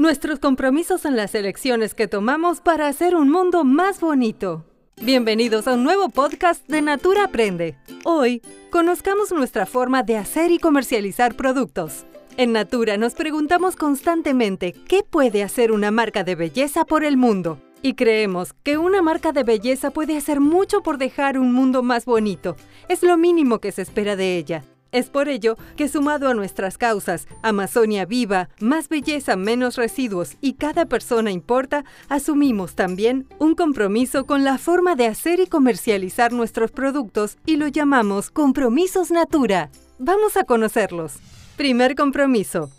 nuestros compromisos en las elecciones que tomamos para hacer un mundo más bonito. Bienvenidos a un nuevo podcast de Natura Aprende. Hoy, conozcamos nuestra forma de hacer y comercializar productos. En Natura nos preguntamos constantemente qué puede hacer una marca de belleza por el mundo. Y creemos que una marca de belleza puede hacer mucho por dejar un mundo más bonito. Es lo mínimo que se espera de ella. Es por ello que sumado a nuestras causas, Amazonia viva, más belleza, menos residuos y cada persona importa, asumimos también un compromiso con la forma de hacer y comercializar nuestros productos y lo llamamos Compromisos Natura. Vamos a conocerlos. Primer compromiso.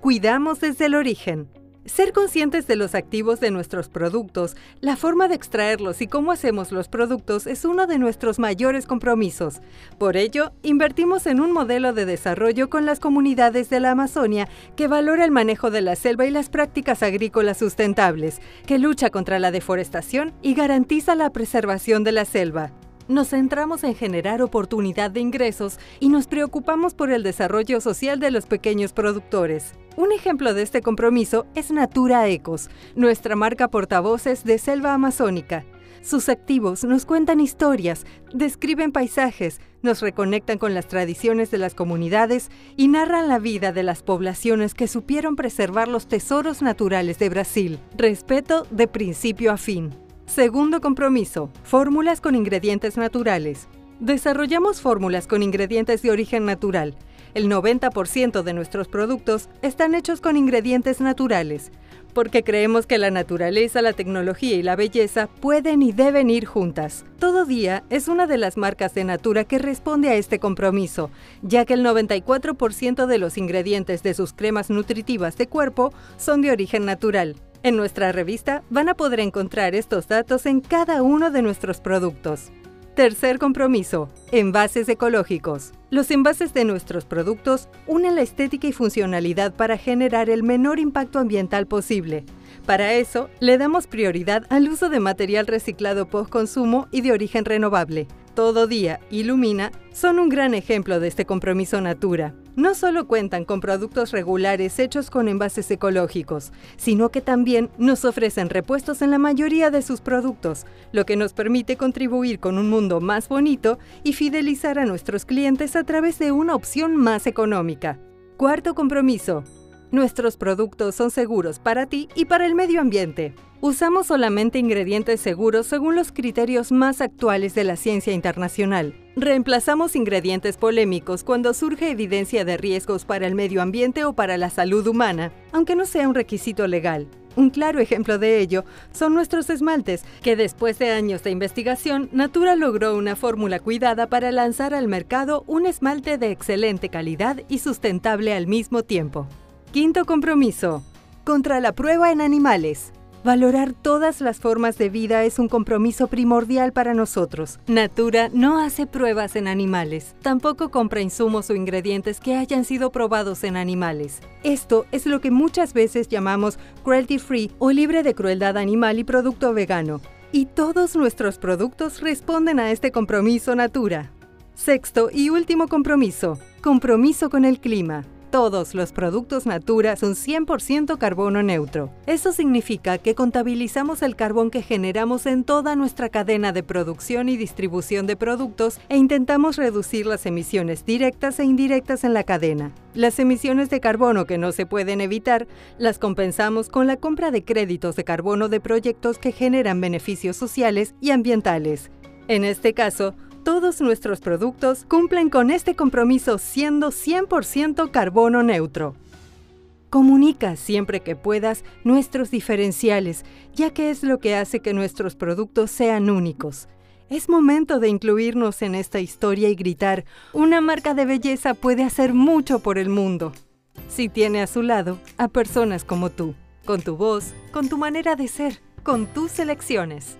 Cuidamos desde el origen. Ser conscientes de los activos de nuestros productos, la forma de extraerlos y cómo hacemos los productos es uno de nuestros mayores compromisos. Por ello, invertimos en un modelo de desarrollo con las comunidades de la Amazonia que valora el manejo de la selva y las prácticas agrícolas sustentables, que lucha contra la deforestación y garantiza la preservación de la selva nos centramos en generar oportunidad de ingresos y nos preocupamos por el desarrollo social de los pequeños productores. Un ejemplo de este compromiso es Natura Ecos, nuestra marca portavoces de selva amazónica. Sus activos nos cuentan historias, describen paisajes, nos reconectan con las tradiciones de las comunidades y narran la vida de las poblaciones que supieron preservar los tesoros naturales de Brasil. Respeto de principio a fin. Segundo compromiso, fórmulas con ingredientes naturales. Desarrollamos fórmulas con ingredientes de origen natural. El 90% de nuestros productos están hechos con ingredientes naturales, porque creemos que la naturaleza, la tecnología y la belleza pueden y deben ir juntas. Todo Día es una de las marcas de Natura que responde a este compromiso, ya que el 94% de los ingredientes de sus cremas nutritivas de cuerpo son de origen natural. En nuestra revista van a poder encontrar estos datos en cada uno de nuestros productos. Tercer compromiso, envases ecológicos. Los envases de nuestros productos unen la estética y funcionalidad para generar el menor impacto ambiental posible. Para eso, le damos prioridad al uso de material reciclado post-consumo y de origen renovable. Todo Día y Lumina son un gran ejemplo de este compromiso Natura no solo cuentan con productos regulares hechos con envases ecológicos, sino que también nos ofrecen repuestos en la mayoría de sus productos, lo que nos permite contribuir con un mundo más bonito y fidelizar a nuestros clientes a través de una opción más económica. Cuarto compromiso. Nuestros productos son seguros para ti y para el medio ambiente. Usamos solamente ingredientes seguros según los criterios más actuales de la ciencia internacional. Reemplazamos ingredientes polémicos cuando surge evidencia de riesgos para el medio ambiente o para la salud humana, aunque no sea un requisito legal. Un claro ejemplo de ello son nuestros esmaltes, que después de años de investigación, Natura logró una fórmula cuidada para lanzar al mercado un esmalte de excelente calidad y sustentable al mismo tiempo. Quinto compromiso. Contra la prueba en animales. Valorar todas las formas de vida es un compromiso primordial para nosotros. Natura no hace pruebas en animales, tampoco compra insumos o ingredientes que hayan sido probados en animales. Esto es lo que muchas veces llamamos cruelty free o libre de crueldad animal y producto vegano. Y todos nuestros productos responden a este compromiso Natura. Sexto y último compromiso, compromiso con el clima. Todos los productos Natura son 100% carbono neutro. Eso significa que contabilizamos el carbón que generamos en toda nuestra cadena de producción y distribución de productos e intentamos reducir las emisiones directas e indirectas en la cadena. Las emisiones de carbono que no se pueden evitar las compensamos con la compra de créditos de carbono de proyectos que generan beneficios sociales y ambientales. En este caso, todos nuestros productos cumplen con este compromiso siendo 100% carbono neutro. Comunica siempre que puedas nuestros diferenciales, ya que es lo que hace que nuestros productos sean únicos. Es momento de incluirnos en esta historia y gritar, una marca de belleza puede hacer mucho por el mundo. Si tiene a su lado a personas como tú, con tu voz, con tu manera de ser, con tus elecciones.